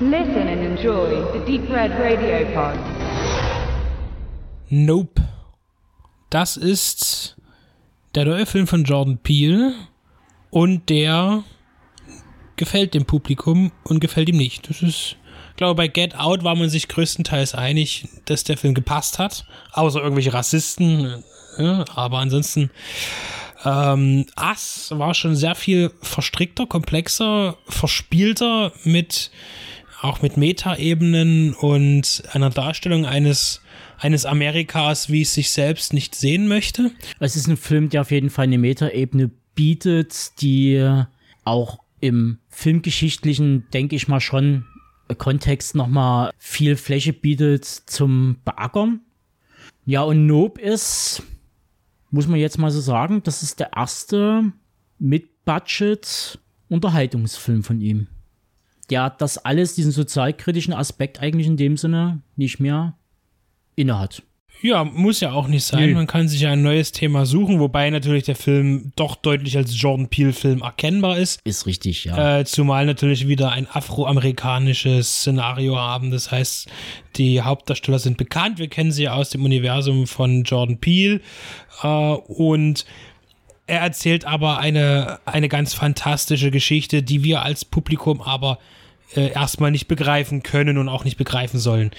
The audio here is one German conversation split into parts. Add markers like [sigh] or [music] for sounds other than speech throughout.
Listen and enjoy the Deep Red Radio Pod. Nope. Das ist der neue Film von Jordan Peele und der gefällt dem Publikum und gefällt ihm nicht. Das ist, ich glaube, bei Get Out war man sich größtenteils einig, dass der Film gepasst hat, außer irgendwelche Rassisten. Ja, aber ansonsten ähm, Ass war schon sehr viel verstrickter, komplexer, verspielter mit auch mit Metaebenen und einer Darstellung eines eines Amerikas, wie es sich selbst nicht sehen möchte. Es ist ein Film, der auf jeden Fall eine Metaebene bietet, die auch im filmgeschichtlichen, denke ich mal, schon Kontext nochmal viel Fläche bietet zum Beackern. Ja, und Nope ist, muss man jetzt mal so sagen, das ist der erste Mid-Budget-Unterhaltungsfilm von ihm. Der das alles, diesen sozialkritischen Aspekt eigentlich in dem Sinne nicht mehr innehat. Ja, muss ja auch nicht sein. Nee. Man kann sich ja ein neues Thema suchen, wobei natürlich der Film doch deutlich als Jordan Peele-Film erkennbar ist. Ist richtig, ja. Äh, zumal natürlich wieder ein afroamerikanisches Szenario haben. Das heißt, die Hauptdarsteller sind bekannt. Wir kennen sie aus dem Universum von Jordan Peele. Äh, und er erzählt aber eine, eine ganz fantastische Geschichte, die wir als Publikum aber äh, erstmal nicht begreifen können und auch nicht begreifen sollen.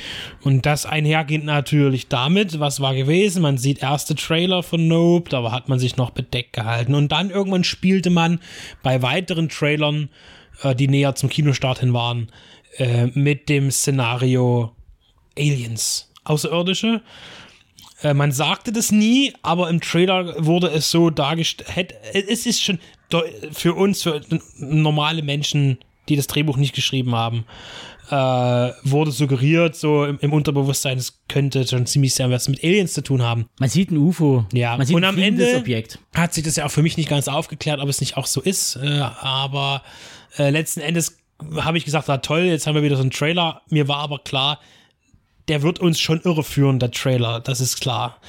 Und das einhergeht natürlich damit, was war gewesen. Man sieht erste Trailer von Nope, da hat man sich noch bedeckt gehalten. Und dann irgendwann spielte man bei weiteren Trailern, äh, die näher zum Kinostart hin waren, äh, mit dem Szenario Aliens, Außerirdische. Äh, man sagte das nie, aber im Trailer wurde es so dargestellt. Es ist schon für uns, für normale Menschen, die das Drehbuch nicht geschrieben haben, äh, wurde suggeriert, so im, im Unterbewusstsein, es könnte schon ziemlich sehr was mit Aliens zu tun haben. Man sieht ein UFO. Ja, man sieht und am Ende Objekt. hat sich das ja auch für mich nicht ganz aufgeklärt, ob es nicht auch so ist. Äh, aber äh, letzten Endes habe ich gesagt, ah, toll, jetzt haben wir wieder so einen Trailer. Mir war aber klar, der wird uns schon irreführen, der Trailer, das ist klar.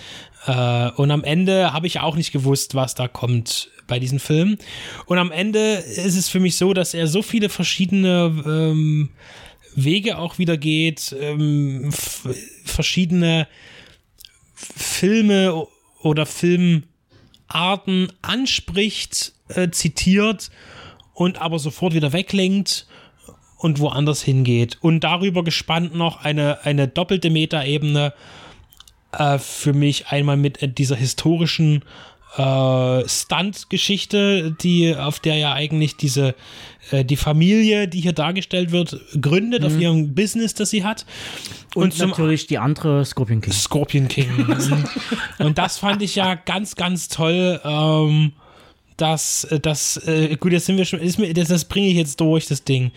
Äh, und am Ende habe ich auch nicht gewusst, was da kommt bei diesem Film. Und am Ende ist es für mich so, dass er so viele verschiedene ähm, Wege auch wieder geht, ähm, verschiedene Filme oder Filmarten anspricht, äh, zitiert und aber sofort wieder weglenkt und woanders hingeht. Und darüber gespannt noch eine, eine doppelte Metaebene äh, für mich einmal mit äh, dieser historischen äh, Stunt-Geschichte, die auf der ja eigentlich diese äh, die Familie, die hier dargestellt wird, gründet auf ihrem Business, das sie hat. Und, zum natürlich die andere Scorpion King. Scorpion King. [laughs] und das fand ich ja ganz, ganz toll. Ähm, dass das, äh, gut, jetzt sind wir schon, ist mir, das, das bringe ich jetzt durch, das Ding.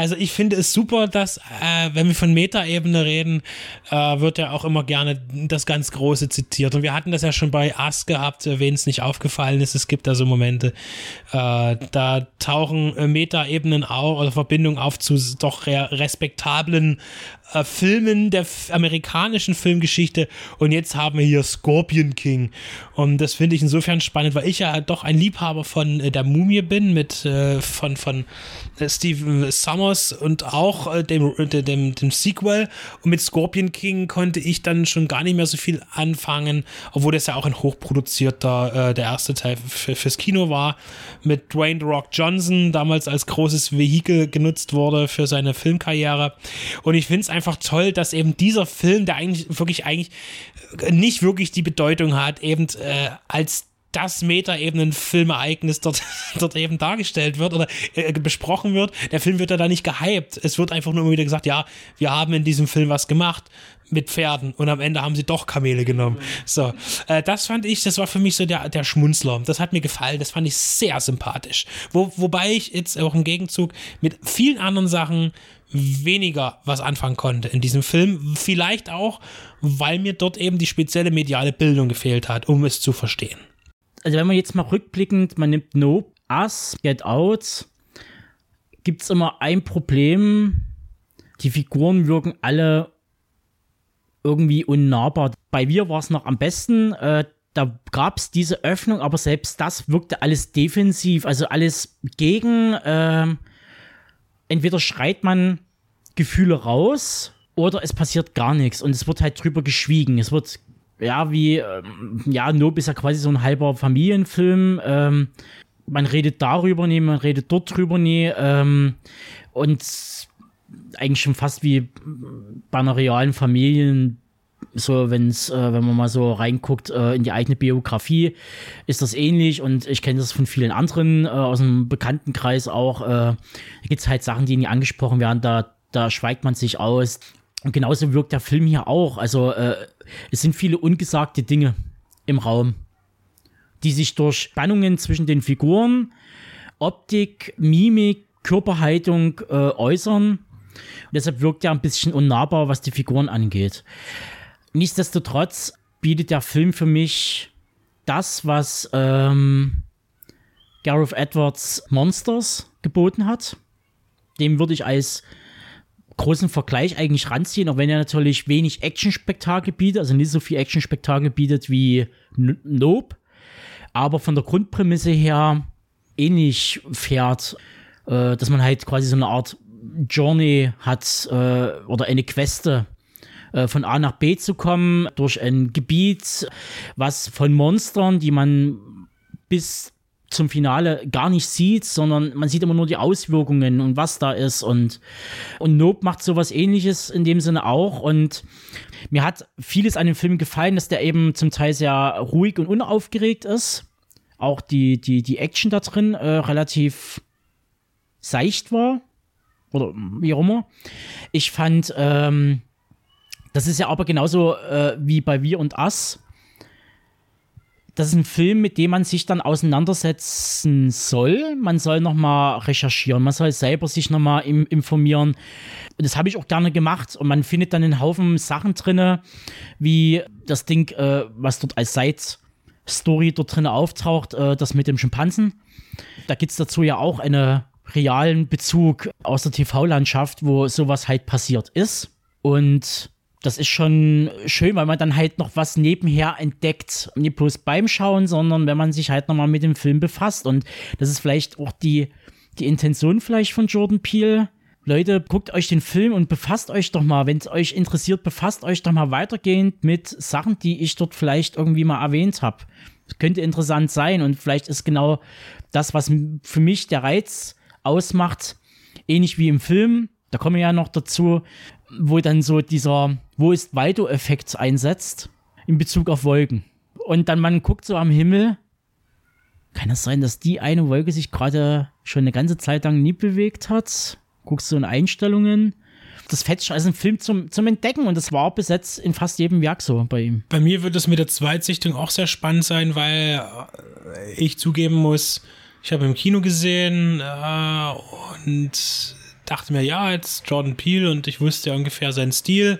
Also ich finde es super, dass, äh, wenn wir von Metaebene reden, äh, wird ja auch immer gerne das ganz Große zitiert. Und wir hatten das ja schon bei Ass gehabt, äh, wen es nicht aufgefallen ist. Es gibt da so Momente, äh, da tauchen äh, Metaebenen auch oder Verbindungen auf zu doch re respektablen äh, Filmen der amerikanischen Filmgeschichte. Und jetzt haben wir hier Scorpion King. Und das finde ich insofern spannend, weil ich ja doch ein Liebhaber von äh, der Mumie bin, mit äh, von, von äh, Stephen Summers und auch äh, dem, dem, dem, dem Sequel. Und mit Scorpion King konnte ich dann schon gar nicht mehr so viel anfangen, obwohl das ja auch ein hochproduzierter, äh, der erste Teil für, fürs Kino war, mit Dwayne The Rock Johnson, damals als großes Vehikel genutzt wurde für seine Filmkarriere. Und ich finde es einfach toll, dass eben dieser Film, der eigentlich wirklich eigentlich äh, nicht wirklich die Bedeutung hat, eben äh, als das Metaebenen-Filmereignis dort, [laughs] dort eben dargestellt wird oder äh, besprochen wird. Der Film wird ja da nicht gehypt. Es wird einfach nur immer wieder gesagt, ja, wir haben in diesem Film was gemacht mit Pferden und am Ende haben sie doch Kamele genommen. So, äh, das fand ich, das war für mich so der, der Schmunzler. Das hat mir gefallen, das fand ich sehr sympathisch. Wo, wobei ich jetzt auch im Gegenzug mit vielen anderen Sachen weniger was anfangen konnte in diesem Film. Vielleicht auch, weil mir dort eben die spezielle mediale Bildung gefehlt hat, um es zu verstehen. Also wenn man jetzt mal rückblickend, man nimmt Nope, Us, Get Out, gibt es immer ein Problem. Die Figuren wirken alle irgendwie unnahbar. Bei mir war es noch am besten. Äh, da gab es diese Öffnung, aber selbst das wirkte alles defensiv, also alles gegen. ähm, entweder schreit man Gefühle raus oder es passiert gar nichts und es wird halt drüber geschwiegen. Es wird, ja, wie, ähm, ja, Nope ist ja quasi so ein halber Familienfilm. Ähm, man redet darüber nie, man redet dort drüber nie. Ähm, und eigentlich schon fast wie bei einer realen Familie so wenn's, äh, wenn man mal so reinguckt äh, in die eigene Biografie, ist das ähnlich und ich kenne das von vielen anderen äh, aus dem Bekanntenkreis auch. Äh, da gibt es halt Sachen, die nie angesprochen werden, da, da schweigt man sich aus. Und genauso wirkt der Film hier auch. Also äh, es sind viele ungesagte Dinge im Raum, die sich durch Spannungen zwischen den Figuren, Optik, Mimik, Körperhaltung äh, äußern. Und deshalb wirkt er ein bisschen unnahbar, was die Figuren angeht. Nichtsdestotrotz bietet der Film für mich das, was ähm, Gareth Edwards Monsters geboten hat. Dem würde ich als großen Vergleich eigentlich ranziehen, auch wenn er natürlich wenig Action-Spektakel bietet, also nicht so viel Action-Spektakel bietet wie Nope, aber von der Grundprämisse her ähnlich fährt, äh, dass man halt quasi so eine Art Journey hat äh, oder eine Queste äh, von A nach B zu kommen, durch ein Gebiet, was von Monstern, die man bis zum Finale gar nicht sieht, sondern man sieht immer nur die Auswirkungen und was da ist und und Nope macht sowas ähnliches in dem Sinne auch und mir hat vieles an dem Film gefallen, dass der eben zum Teil sehr ruhig und unaufgeregt ist. Auch die die die Action da drin äh, relativ seicht war oder wie auch immer. Ich fand ähm, das ist ja aber genauso äh, wie bei Wir und Us. Das ist ein Film, mit dem man sich dann auseinandersetzen soll. Man soll nochmal recherchieren, man soll selber sich nochmal im, informieren. Und das habe ich auch gerne gemacht. Und man findet dann einen Haufen Sachen drin, wie das Ding, äh, was dort als Side-Story dort drin auftaucht, äh, das mit dem Schimpansen. Da gibt es dazu ja auch einen realen Bezug aus der TV-Landschaft, wo sowas halt passiert ist. Und das ist schon schön, weil man dann halt noch was nebenher entdeckt. Nicht bloß beim Schauen, sondern wenn man sich halt nochmal mit dem Film befasst. Und das ist vielleicht auch die, die Intention vielleicht von Jordan Peele. Leute, guckt euch den Film und befasst euch doch mal, wenn es euch interessiert, befasst euch doch mal weitergehend mit Sachen, die ich dort vielleicht irgendwie mal erwähnt habe. Könnte interessant sein und vielleicht ist genau das, was für mich der Reiz ausmacht, ähnlich wie im Film. Da kommen wir ja noch dazu, wo dann so dieser Wo ist Waldo-Effekt einsetzt in Bezug auf Wolken. Und dann man guckt so am Himmel, kann es sein, dass die eine Wolke sich gerade schon eine ganze Zeit lang nie bewegt hat? Guckst du in Einstellungen? Das fetzt schon als ein Film zum, zum Entdecken und das war besetzt in fast jedem Werk so bei ihm. Bei mir wird es mit der Zweitsichtung auch sehr spannend sein, weil ich zugeben muss, ich habe im Kino gesehen äh, und dachte mir, ja, jetzt Jordan Peele und ich wusste ja ungefähr seinen Stil.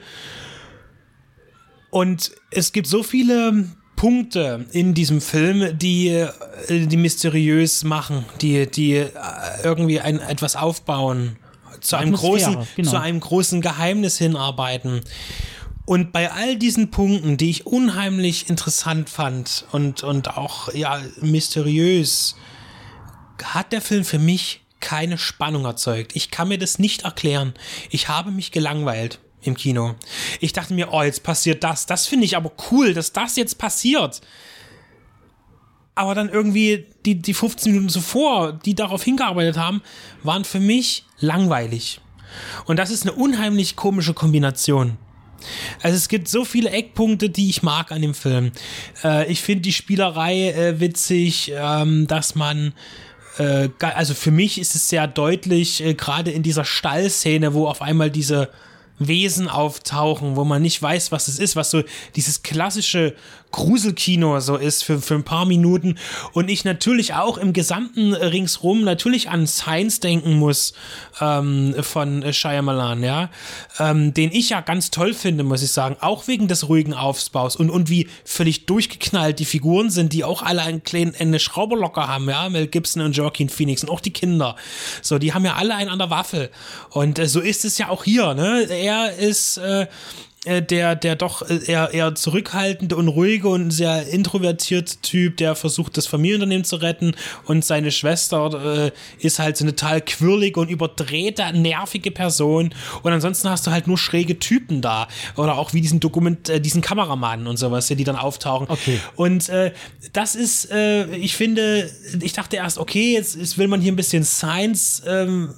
Und es gibt so viele Punkte in diesem Film, die, äh, die mysteriös machen, die, die äh, irgendwie ein, etwas aufbauen, zu einem, großen, genau. zu einem großen Geheimnis hinarbeiten. Und bei all diesen Punkten, die ich unheimlich interessant fand und, und auch ja, mysteriös, hat der Film für mich keine Spannung erzeugt. Ich kann mir das nicht erklären. Ich habe mich gelangweilt im Kino. Ich dachte mir, oh, jetzt passiert das. Das finde ich aber cool, dass das jetzt passiert. Aber dann irgendwie die, die 15 Minuten zuvor, die darauf hingearbeitet haben, waren für mich langweilig. Und das ist eine unheimlich komische Kombination. Also es gibt so viele Eckpunkte, die ich mag an dem Film. Äh, ich finde die Spielerei äh, witzig, ähm, dass man also für mich ist es sehr deutlich, äh, gerade in dieser Stallszene, wo auf einmal diese Wesen auftauchen, wo man nicht weiß, was es ist, was so dieses klassische Gruselkino so ist für, für ein paar Minuten und ich natürlich auch im gesamten ringsrum natürlich an Science denken muss ähm, von Shyamalan, ja, ähm, den ich ja ganz toll finde, muss ich sagen, auch wegen des ruhigen Aufbaus und, und wie völlig durchgeknallt die Figuren sind, die auch alle einen kleinen Ende Schrauberlocker haben, ja, Mel Gibson und Joaquin Phoenix und auch die Kinder, so, die haben ja alle einen an der Waffe und äh, so ist es ja auch hier, ne, er er ist äh, äh, der, der doch äh, eher, eher zurückhaltende und ruhige und sehr introvertierte Typ, der versucht, das Familienunternehmen zu retten. Und seine Schwester äh, ist halt so eine total quirlige und überdrehte, nervige Person. Und ansonsten hast du halt nur schräge Typen da. Oder auch wie diesen Dokument, äh, diesen Kameramann und sowas, die dann auftauchen. Okay. Und äh, das ist, äh, ich finde, ich dachte erst, okay, jetzt, jetzt will man hier ein bisschen Science. Ähm,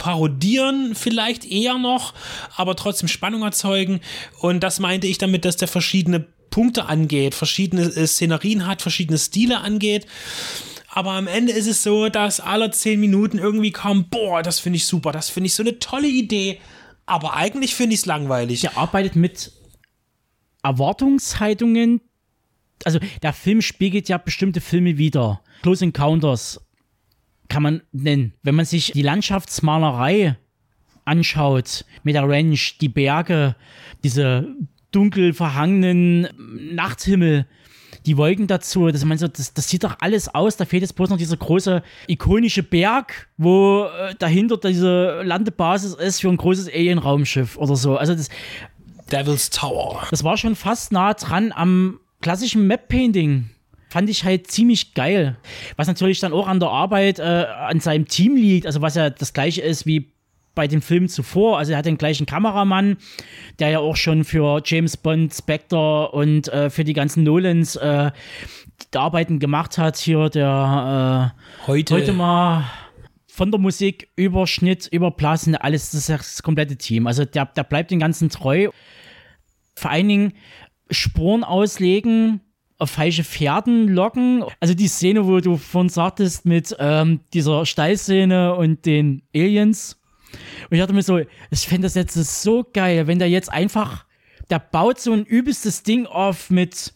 parodieren vielleicht eher noch, aber trotzdem Spannung erzeugen. Und das meinte ich damit, dass der verschiedene Punkte angeht, verschiedene äh, Szenerien hat, verschiedene Stile angeht. Aber am Ende ist es so, dass alle zehn Minuten irgendwie kommt, boah, das finde ich super, das finde ich so eine tolle Idee. Aber eigentlich finde ich es langweilig. Der arbeitet mit Erwartungshaltungen. Also der Film spiegelt ja bestimmte Filme wieder. Close Encounters kann man nennen. Wenn man sich die Landschaftsmalerei anschaut mit der Ranch, die Berge, diese dunkel verhangenen Nachthimmel, die Wolken dazu, das, man so, das, das sieht doch alles aus. Da fehlt jetzt bloß noch dieser große ikonische Berg, wo äh, dahinter diese Landebasis ist für ein großes Alien-Raumschiff oder so. Also das, Devil's Tower. das war schon fast nah dran am klassischen Map-Painting. Fand ich halt ziemlich geil. Was natürlich dann auch an der Arbeit äh, an seinem Team liegt, also was ja das gleiche ist wie bei dem Film zuvor. Also er hat den gleichen Kameramann, der ja auch schon für James Bond, Spectre und äh, für die ganzen Nolans äh, die Arbeiten gemacht hat. Hier der äh, Heute. heute mal von der Musik über Schnitt, über Blasen, alles, das ist ja das komplette Team. Also der, der bleibt den ganzen treu. Vor allen Dingen Spuren auslegen, auf falsche Pferden locken. Also die Szene, wo du vorhin sagtest, mit ähm, dieser Stallszene und den Aliens. Und ich dachte mir so, ich fände das jetzt so geil, wenn der jetzt einfach, der baut so ein übelstes Ding auf mit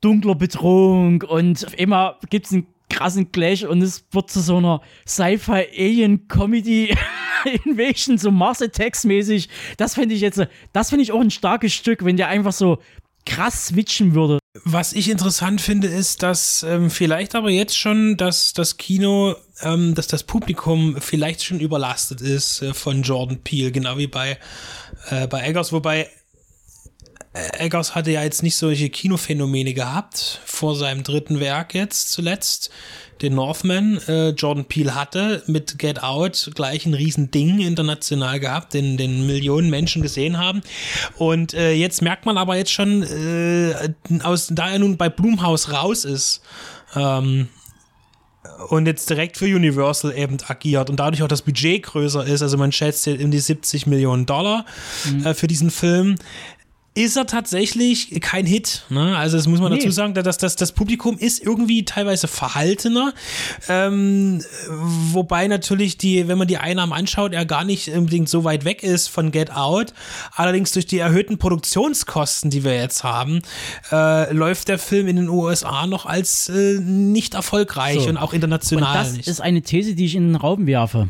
dunkler Bedrohung und auf einmal gibt es einen krassen Clash und es wird zu so einer Sci-Fi-Alien-Comedy [laughs] Invasion, so Mars Attacks mäßig. Das fände ich jetzt, das finde ich auch ein starkes Stück, wenn der einfach so krass switchen würde. Was ich interessant finde, ist, dass ähm, vielleicht aber jetzt schon dass das Kino, ähm, dass das Publikum vielleicht schon überlastet ist äh, von Jordan Peele, genau wie bei, äh, bei Eggers, wobei äh, Eggers hatte ja jetzt nicht solche Kinophänomene gehabt vor seinem dritten Werk jetzt zuletzt, den Northman. Äh, Jordan Peele hatte mit Get Out gleich ein Riesending international gehabt, den, den Millionen Menschen gesehen haben. Und äh, jetzt merkt man aber jetzt schon, äh, aus, da er nun bei Blumhaus raus ist, ähm, und jetzt direkt für Universal eben agiert und dadurch auch das Budget größer ist, also man schätzt jetzt um die 70 Millionen Dollar äh, für diesen Film, ist er tatsächlich kein Hit. Ne? Also das muss man Nee. dazu sagen, dass das, das Publikum ist irgendwie teilweise verhaltener, ähm, wobei natürlich die, wenn man die Einnahmen anschaut, er gar nicht unbedingt so weit weg ist von Get Out. Allerdings durch die erhöhten Produktionskosten, die wir jetzt haben, äh, läuft der Film in den USA noch als äh, nicht erfolgreich So. und auch Und international das nicht. ist eine These, die ich in den Raum werfe.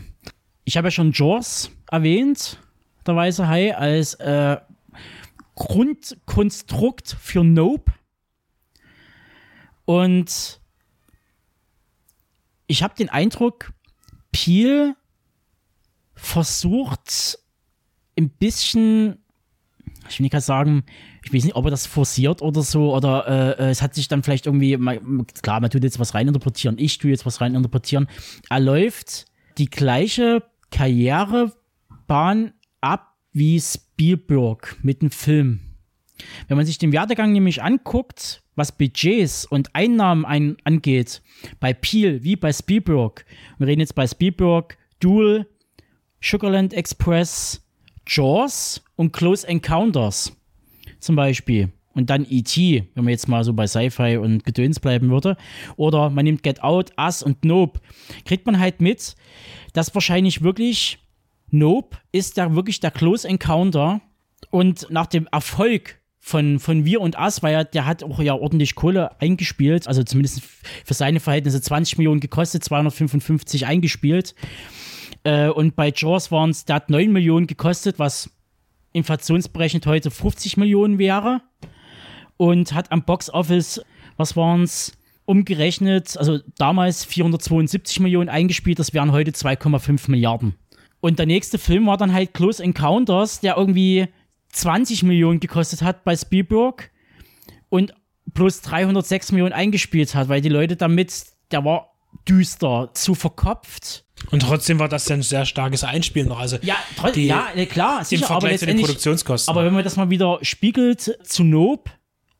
Ich habe ja schon Jaws erwähnt, der Weiße Hai, als äh, Grundkonstrukt für Nope. Und ich habe den Eindruck, Peel versucht ein bisschen, ich will nicht sagen, ich weiß nicht, ob er das forciert oder so, oder äh, äh, es hat sich dann vielleicht irgendwie, klar, man tut jetzt was reininterpretieren, ich tue jetzt was reininterpretieren. Er läuft die gleiche Karrierebahn ab wie Spielberg mit dem Film. Wenn man sich den Werdegang nämlich anguckt, was Budgets und Einnahmen ein, angeht, bei Peel wie bei Spielberg, wir reden jetzt bei Spielberg, Duel, Sugarland Express, Jaws und Close Encounters zum Beispiel. Und dann E.T., wenn man jetzt mal so bei Sci-Fi und Gedöns bleiben würde. Oder man nimmt Get Out, Us und Nope. Kriegt man halt mit, dass wahrscheinlich wirklich Nope ist da wirklich der Close Encounter. Und nach dem Erfolg von, von Wir und Us, weil er, der hat auch ja ordentlich Kohle eingespielt, also zumindest für seine Verhältnisse 20 Millionen gekostet, 255 eingespielt. Äh, und bei Jaws waren es, der hat 9 Millionen gekostet, was inflationsberechnet heute 50 Millionen wäre. Und hat am Box Office, was waren es, umgerechnet, also damals 472 Millionen eingespielt, das wären heute 2,5 Milliarden. Und der nächste Film war dann halt Close Encounters, der irgendwie 20 Millionen gekostet hat bei Spielberg und plus 306 Millionen eingespielt hat, weil die Leute damit, der war düster, zu verkopft. Und trotzdem war das ja ein sehr starkes Einspielen noch. Also Ja, die- ja, klar, im sicher, aber Vergleich zu den Produktionskosten. aber wenn man das mal wieder spiegelt zu Nope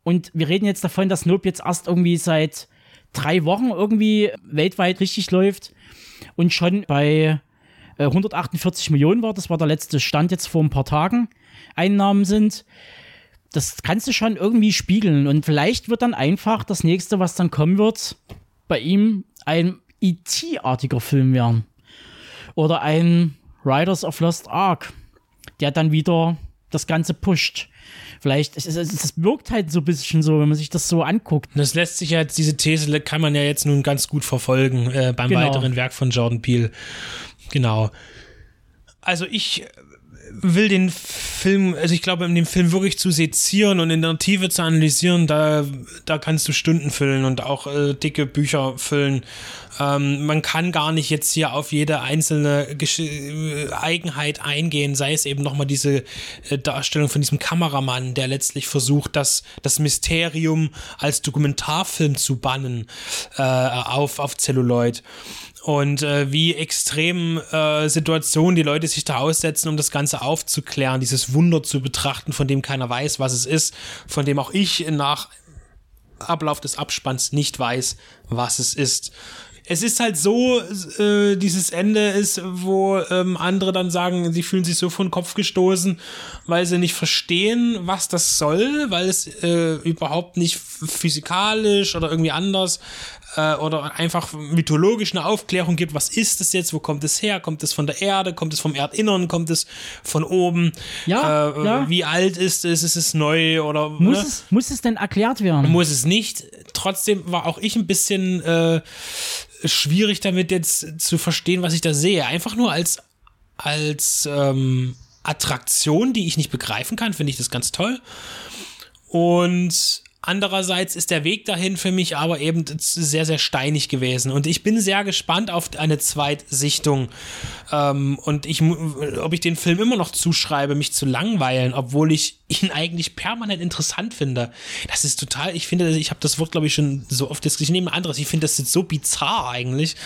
und wir reden jetzt davon, dass Nope jetzt erst irgendwie seit drei Wochen irgendwie weltweit richtig läuft und schon bei äh, 148 Millionen war, das war der letzte Stand jetzt vor ein paar Tagen, Einnahmen sind. Das kannst du schon irgendwie spiegeln und vielleicht wird dann einfach das nächste, was dann kommen wird, bei ihm ein E.T.-artiger Film werden. Oder ein Riders of Lost Ark, der dann wieder das Ganze pusht. Vielleicht, es, es, es wirkt halt so ein bisschen so, wenn man sich das so anguckt. Das lässt sich ja, diese These kann man ja jetzt nun ganz gut verfolgen äh, beim Genau. weiteren Werk von Jordan Peele. Genau. Also ich will den Film, also ich glaube, in dem Film wirklich zu sezieren und in der Tiefe zu analysieren, da, da kannst du Stunden füllen und auch äh, dicke Bücher füllen. Ähm, man kann gar nicht jetzt hier auf jede einzelne Gesch äh, Eigenheit eingehen, sei es eben nochmal diese äh, Darstellung von diesem Kameramann, der letztlich versucht, das, das Mysterium als Dokumentarfilm zu bannen äh, auf, auf Celluloid und äh, wie extrem äh, Situationen die Leute sich da aussetzen, um das Ganze aufzuklären, dieses Wunder zu betrachten, von dem keiner weiß, was es ist, von dem auch ich nach Ablauf des Abspanns nicht weiß, was es ist. Es ist halt so, äh, dieses Ende ist, wo ähm, andere dann sagen, sie fühlen sich so vor den Kopf gestoßen, weil sie nicht verstehen, was das soll, weil es äh, überhaupt nicht physikalisch oder irgendwie anders äh, oder einfach mythologisch eine Aufklärung gibt, was ist es jetzt, wo kommt es her, kommt es von der Erde, kommt es vom Erdinnern, kommt es von oben, Ja, äh, ja. wie alt ist es, ist es neu oder Muss, ne? es, muss es denn erklärt werden? muss es nicht. Trotzdem war auch ich ein bisschen äh, schwierig damit jetzt zu verstehen, was ich da sehe. Einfach nur als, als ähm, Attraktion, die ich nicht begreifen kann, finde ich das ganz toll. Und andererseits ist der Weg dahin für mich aber eben sehr, sehr steinig gewesen. Und ich bin sehr gespannt auf eine Zweitsichtung. Ähm, und ich, ob ich den Film immer noch zuschreibe, mich zu langweilen, obwohl ich ihn eigentlich permanent interessant finde. Das ist total, ich finde, ich habe das Wort, glaube ich, schon so oft diskutiert. Ich nehme ein anderes. Ich finde das jetzt so bizarr eigentlich.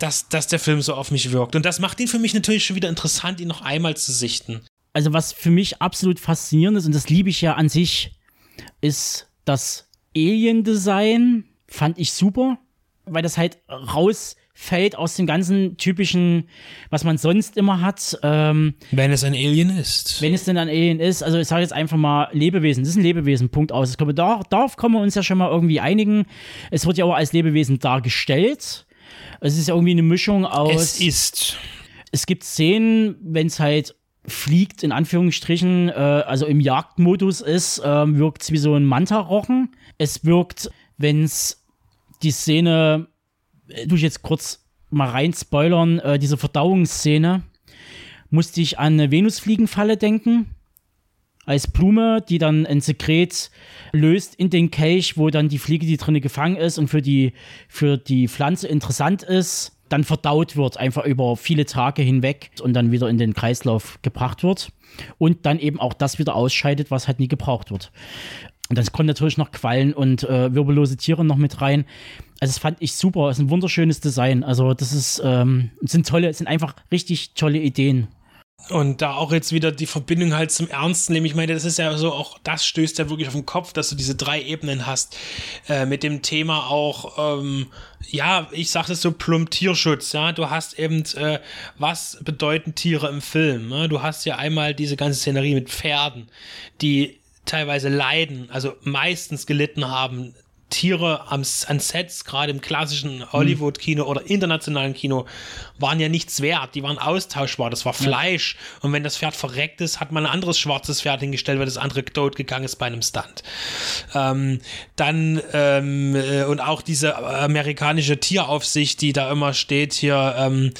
Dass, dass der Film so auf mich wirkt. Und das macht ihn für mich natürlich schon wieder interessant, ihn noch einmal zu sichten. also was für mich absolut faszinierend ist, und das liebe ich ja an sich, ist das Alien-Design. Fand ich super, weil das halt rausfällt aus dem ganzen typischen, was man sonst immer hat. Ähm, Wenn es ein Alien ist. wenn es denn ein Alien ist, also ich sage jetzt einfach mal Lebewesen, das ist ein Lebewesen, Punkt aus. Ich glaube, da, darauf können wir uns ja schon mal irgendwie einigen. Es wird ja auch als Lebewesen dargestellt. Es ist ja irgendwie eine Mischung aus. es ist. es gibt Szenen, wenn es halt fliegt, in Anführungsstrichen, äh, also im Jagdmodus ist, ähm, wirkt es wie so ein Manta-Rochen. Es wirkt, wenn es die Szene, äh, tu ich jetzt kurz mal rein spoilern, äh, diese Verdauungsszene, musste ich an eine Venusfliegenfalle denken. Als Blume, die dann ein Sekret löst in den Kelch, wo dann die Fliege, die drinne gefangen ist und für die, für die Pflanze interessant ist, dann verdaut wird, einfach über viele Tage hinweg und dann wieder in den Kreislauf gebracht wird. Und dann eben auch das wieder ausscheidet, was halt nie gebraucht wird. Und dann kommen natürlich noch Quallen und äh, wirbellose Tiere noch mit rein. Also das fand ich super. Es ist ein wunderschönes Design. Also das ist, ähm, sind tolle, sind einfach richtig tolle Ideen. Und da auch jetzt wieder die Verbindung halt zum Ernsten nehmen. Ich meine, das ist ja so, auch das stößt ja wirklich auf den Kopf, dass du diese drei Ebenen hast. Äh, mit dem Thema auch, ähm, ja, ich sag das so plump Tierschutz, ja. Du hast eben, äh, was bedeuten Tiere im Film? Ne? Du hast ja einmal diese ganze Szenerie mit Pferden, die teilweise leiden, also meistens gelitten haben. Tiere am, an Sets, gerade im klassischen Hollywood-Kino oder internationalen Kino, waren ja nichts wert. Die waren austauschbar. Das war Fleisch. Und wenn das Pferd verreckt ist, hat man ein anderes schwarzes Pferd hingestellt, weil das andere tot gegangen ist bei einem Stunt. Ähm, dann, ähm, äh, und auch diese amerikanische Tieraufsicht, die da immer steht hier, ähm,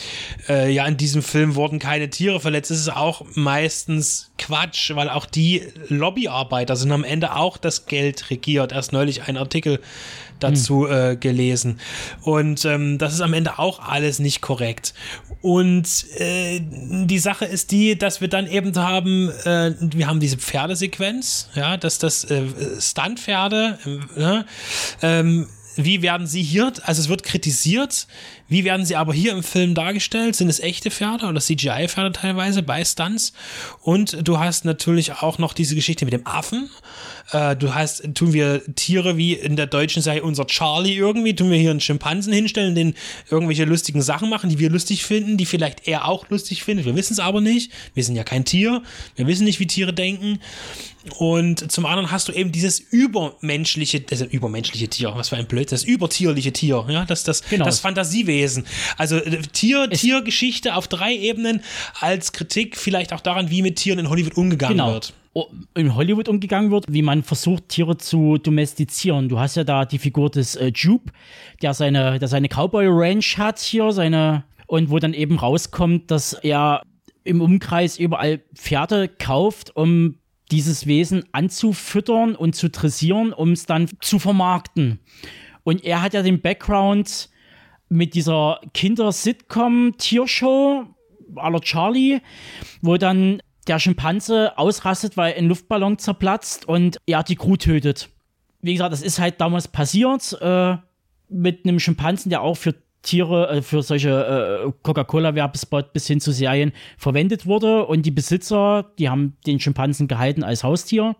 äh, ja, in diesem Film wurden keine Tiere verletzt. Das ist auch meistens Quatsch, weil auch die Lobbyarbeiter sind am Ende auch das Geld regiert. Erst neulich ein Artikel dazu äh, gelesen. Und ähm, das ist am Ende auch alles nicht korrekt. Und äh, die Sache ist die, dass wir dann eben haben, äh, wir haben diese Pferdesequenz, ja, dass das äh, Stuntpferde, äh, ne, ähm, wie werden sie hier, also es wird kritisiert, wie werden sie aber hier im Film dargestellt? Sind es echte Pferde oder CGI-Pferde teilweise bei Stunts? Und du hast natürlich auch noch diese Geschichte mit dem Affen. Äh, du hast, tun wir Tiere wie in der deutschen Serie unser Charlie irgendwie, tun wir hier einen Schimpansen hinstellen, den irgendwelche lustigen Sachen machen, die wir lustig finden, die vielleicht er auch lustig findet. Wir wissen es aber nicht. Wir sind ja kein Tier. Wir wissen nicht, wie Tiere denken. Und zum anderen hast du eben dieses übermenschliche, also übermenschliche Tier, was für ein Blöd, das übertierliche Tier, ja, das, das, genau. das Fantasiewesen. Also äh, Tier, es Tiergeschichte auf drei Ebenen als Kritik vielleicht auch daran, wie mit Tieren in Hollywood umgegangen genau. wird in Hollywood umgegangen wird, wie man versucht, Tiere zu domestizieren. Du hast ja da die Figur des äh, Jupe, der seine, der seine Cowboy Ranch hat hier, seine, und wo dann eben rauskommt, dass er im Umkreis überall Pferde kauft, um dieses Wesen anzufüttern und zu dressieren, um es dann zu vermarkten. Und er hat ja den Background mit dieser Kinder-Sitcom-Tiershow aller Charlie, wo dann der Schimpanse ausrastet, weil ein Luftballon zerplatzt und er die Crew tötet. Wie gesagt, das ist halt damals passiert äh, mit einem Schimpansen, der auch für Tiere, äh, für solche äh, Coca-Cola-Werbespot bis hin zu Serien verwendet wurde. Und die Besitzer, die haben den Schimpansen gehalten als Haustier.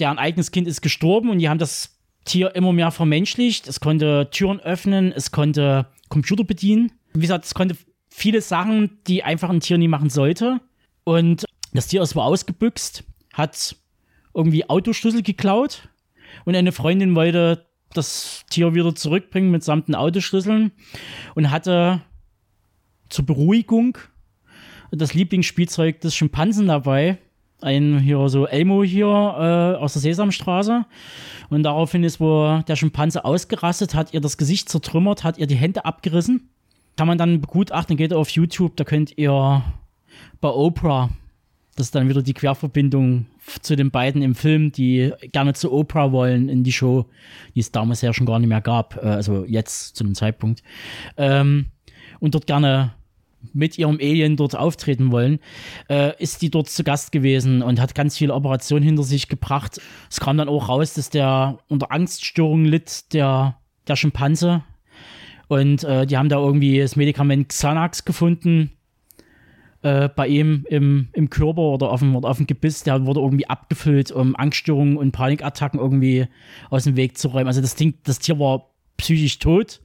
Deren eigenes Kind ist gestorben und die haben das Tier immer mehr vermenschlicht. Es konnte Türen öffnen, es konnte Computer bedienen. Wie gesagt, es konnte viele Sachen, die einfach ein Tier nie machen sollte. Und das Tier ist wohl ausgebüxt, hat irgendwie Autoschlüssel geklaut und eine Freundin wollte das Tier wieder zurückbringen mitsamt den Autoschlüsseln und hatte zur Beruhigung das Lieblingsspielzeug des Schimpansen dabei. Ein hier so Elmo hier äh, aus der Sesamstraße. Und daraufhin ist, wo der Schimpanse ausgerastet hat, ihr das Gesicht zertrümmert, hat ihr die Hände abgerissen. Kann man dann begutachten, geht auf YouTube, da könnt ihr bei Oprah. Das ist dann wieder die Querverbindung zu den beiden im Film, die gerne zu Oprah wollen in die Show, die es damals ja schon gar nicht mehr gab, äh, also jetzt zu dem Zeitpunkt. Ähm, und dort gerne mit ihrem Alien dort auftreten wollen, äh, ist die dort zu Gast gewesen und hat ganz viele Operationen hinter sich gebracht. Es kam dann auch raus, dass der unter Angststörungen litt, der, der Schimpanse. Und äh, die haben da irgendwie das Medikament Xanax gefunden äh, bei ihm im, im Körper oder auf dem, oder auf dem Gebiss, der wurde irgendwie abgefüllt, um Angststörungen und Panikattacken irgendwie aus dem Weg zu räumen. Also das Ding, das Tier war psychisch tot.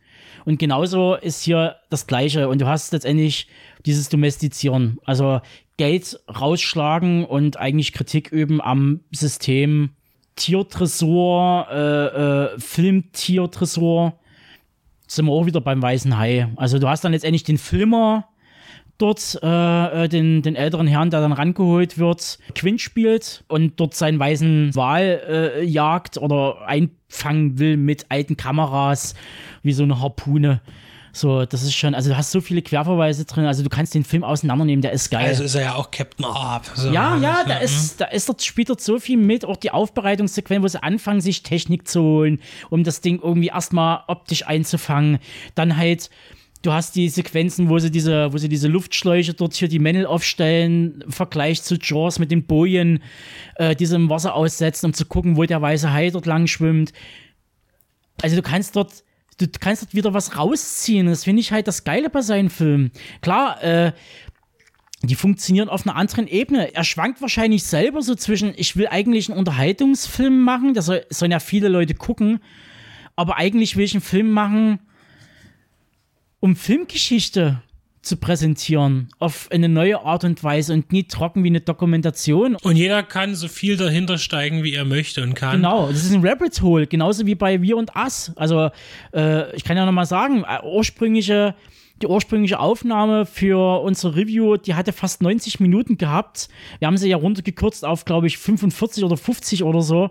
Und genauso ist hier das Gleiche. Und du hast letztendlich dieses Domestizieren. Also Geld rausschlagen und eigentlich Kritik üben am System Tiertresor, äh, äh, Filmtiertresor. Sind wir auch wieder beim Weißen Hai. Also du hast dann letztendlich den Filmer, dort äh, äh, den, den älteren Herrn, der dann rangeholt wird, Quinn spielt und dort seinen weißen Wal äh, jagt oder einfangen will mit alten Kameras, wie so eine Harpune. So, das ist schon, also du hast so viele Querverweise drin, also du kannst den Film auseinandernehmen, der ist geil. Also ist er ja auch Captain Arp. So. Ja, ja, da ist, da ist dort spielt dort so viel mit, auch die Aufbereitungssequenz, wo sie anfangen, sich Technik zu holen, um das Ding irgendwie erstmal optisch einzufangen. Dann halt Du hast die Sequenzen, wo sie diese, wo sie diese Luftschläuche dort hier die Männel aufstellen, im Vergleich zu Jaws mit den Bojen, äh, die sie im Wasser aussetzen, um zu gucken, wo der weiße Hai dort lang schwimmt. Also du kannst dort, du kannst dort wieder was rausziehen. Das finde ich halt das Geile bei seinen Filmen. Klar, äh, die funktionieren auf einer anderen Ebene. Er schwankt wahrscheinlich selber so zwischen, ich will eigentlich einen Unterhaltungsfilm machen, da soll, sollen ja viele Leute gucken, aber eigentlich will ich einen Film machen, um Filmgeschichte zu präsentieren auf eine neue Art und Weise und nie trocken wie eine Dokumentation. Und jeder kann so viel dahinter steigen, wie er möchte und kann. Genau, das ist ein Rabbit Hole, genauso wie bei Wir und Us. Also äh, ich kann ja nochmal sagen, äh, ursprüngliche die ursprüngliche Aufnahme für unsere Review, die hatte fast 90 Minuten gehabt. Wir haben sie ja runtergekürzt auf, glaube ich, 45 oder 50 oder so.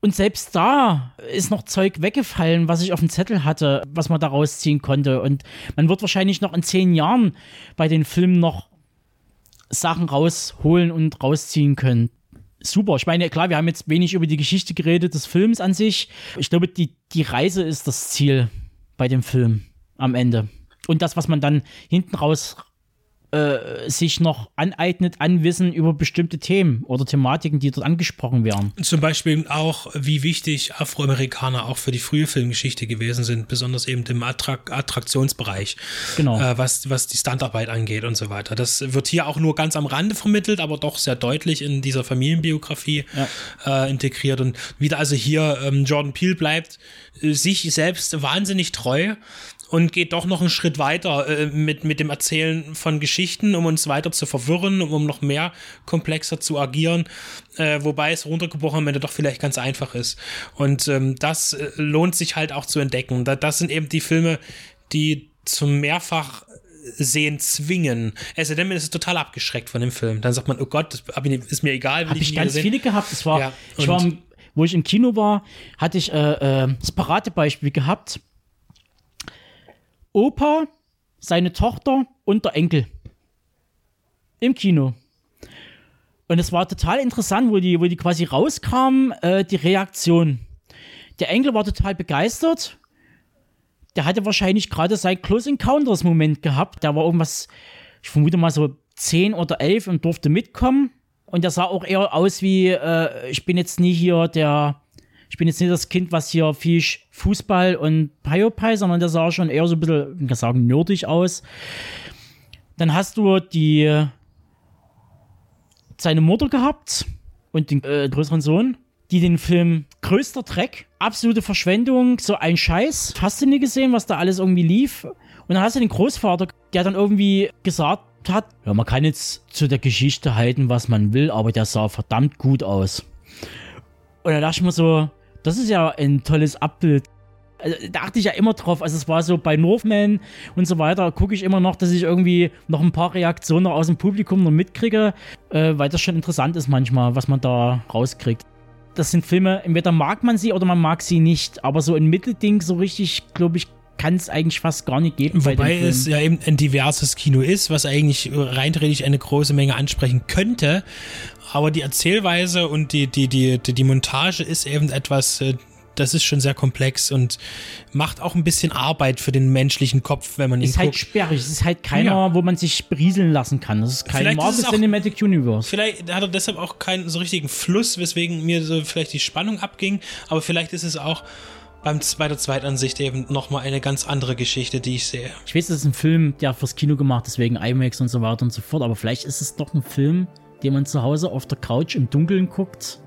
Und selbst da ist noch Zeug weggefallen, was ich auf dem Zettel hatte, was man da rausziehen konnte. Und man wird wahrscheinlich noch in zehn Jahren bei den Filmen noch Sachen rausholen und rausziehen können. super. Ich meine, klar, wir haben jetzt wenig über die Geschichte geredet des Films an sich. Ich glaube, die, die Reise ist das Ziel bei dem Film am Ende. Und das, was man dann hinten raus äh, sich noch aneignet an Wissen über bestimmte Themen oder Thematiken, die dort angesprochen werden. Zum Beispiel auch, wie wichtig Afroamerikaner auch für die frühe Filmgeschichte gewesen sind, besonders eben im Attrak Attraktionsbereich, genau. äh, was, was die Standarbeit angeht und so weiter. Das wird hier auch nur ganz am Rande vermittelt, aber doch sehr deutlich in dieser Familienbiografie ja. äh, integriert. Und wieder also hier ähm, Jordan Peele bleibt äh, sich selbst wahnsinnig treu und geht doch noch einen Schritt weiter äh, mit, mit dem Erzählen von Geschichten, um uns weiter zu verwirren, um, um noch mehr komplexer zu agieren, äh, wobei es runtergebrochen am Ende doch vielleicht ganz einfach ist. Und ähm, das äh, lohnt sich halt auch zu entdecken. Da, das sind eben die Filme, die zum mehrfach sehen zwingen. Es ist, ist total abgeschreckt von dem Film. Dann sagt man, oh Gott, das ist mir egal. Habe ich, ich ganz sehen. viele gehabt. Das war, ja, ich war, wo ich im Kino war, hatte ich äh, äh, das Paradebeispiel gehabt Opa, seine Tochter und der Enkel. Im Kino. Und es war total interessant, wo die, wo die quasi rauskamen, äh, die Reaktion. Der Enkel war total begeistert. Der hatte wahrscheinlich gerade sein Close Encounters Moment gehabt. Der war irgendwas, ich vermute mal so 10 oder 11 und durfte mitkommen. Und der sah auch eher aus wie, äh, ich bin jetzt nie hier der, ich bin jetzt nicht das Kind, was hier viel Fußball und Piopai, sondern der sah schon eher so ein bisschen, ich kann sagen, nerdig aus. Dann hast du die seine Mutter gehabt und den äh, größeren Sohn, die den Film größter Dreck, absolute Verschwendung, so ein Scheiß. Hast du nie gesehen, was da alles irgendwie lief? Und dann hast du den Großvater, der dann irgendwie gesagt hat, ja, man kann jetzt zu der Geschichte halten, was man will, aber der sah verdammt gut aus. Und da dachte ich mir so, das ist ja ein tolles Abbild. Also, da achte ich ja immer drauf. Also es war so bei Northman und so weiter, gucke ich immer noch, dass ich irgendwie noch ein paar Reaktionen aus dem Publikum noch mitkriege, äh, weil das schon interessant ist manchmal, was man da rauskriegt. Das sind Filme, entweder mag man sie oder man mag sie nicht, aber so ein Mittelding, so richtig, glaube ich, kann es eigentlich fast gar nicht geben. Wobei es ja eben ein diverses Kino ist, was eigentlich reinträglich eine große Menge ansprechen könnte aber die Erzählweise und die, die, die, die, die Montage ist eben etwas, äh, das ist schon sehr komplex und macht auch ein bisschen Arbeit für den menschlichen Kopf, wenn man ihn ist halt guckt. Ist halt sperrig. Es ist halt keiner, ja. wo man sich berieseln lassen kann. Das ist kein vielleicht Marvel ist auch, Cinematic Universe. Vielleicht hat er deshalb auch keinen so richtigen Fluss, weswegen mir so vielleicht die Spannung abging. Aber vielleicht ist es auch beim, bei der Zweitansicht eben nochmal eine ganz andere Geschichte, die ich sehe. Ich weiß, das ist ein Film, der fürs Kino gemacht ist, wegen IMAX und so weiter und so fort. Aber vielleicht ist es doch ein Film, den man zu Hause auf der Couch im Dunkeln guckt.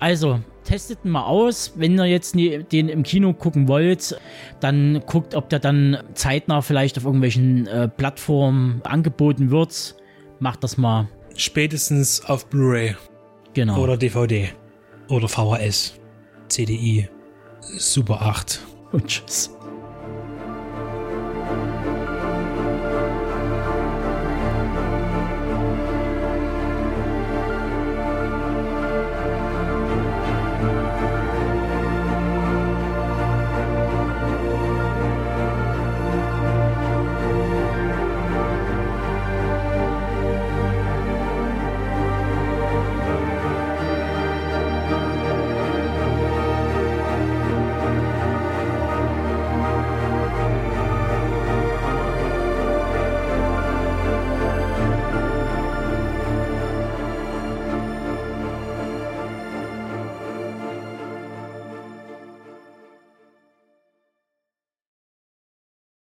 Also, testet ihn mal aus. Wenn ihr jetzt den im Kino gucken wollt, dann guckt, ob der dann zeitnah vielleicht auf irgendwelchen äh, Plattformen angeboten wird. Macht das mal. Spätestens auf Blu-ray. Genau. Oder DVD. Oder VHS. CDI. Super 8. Und tschüss.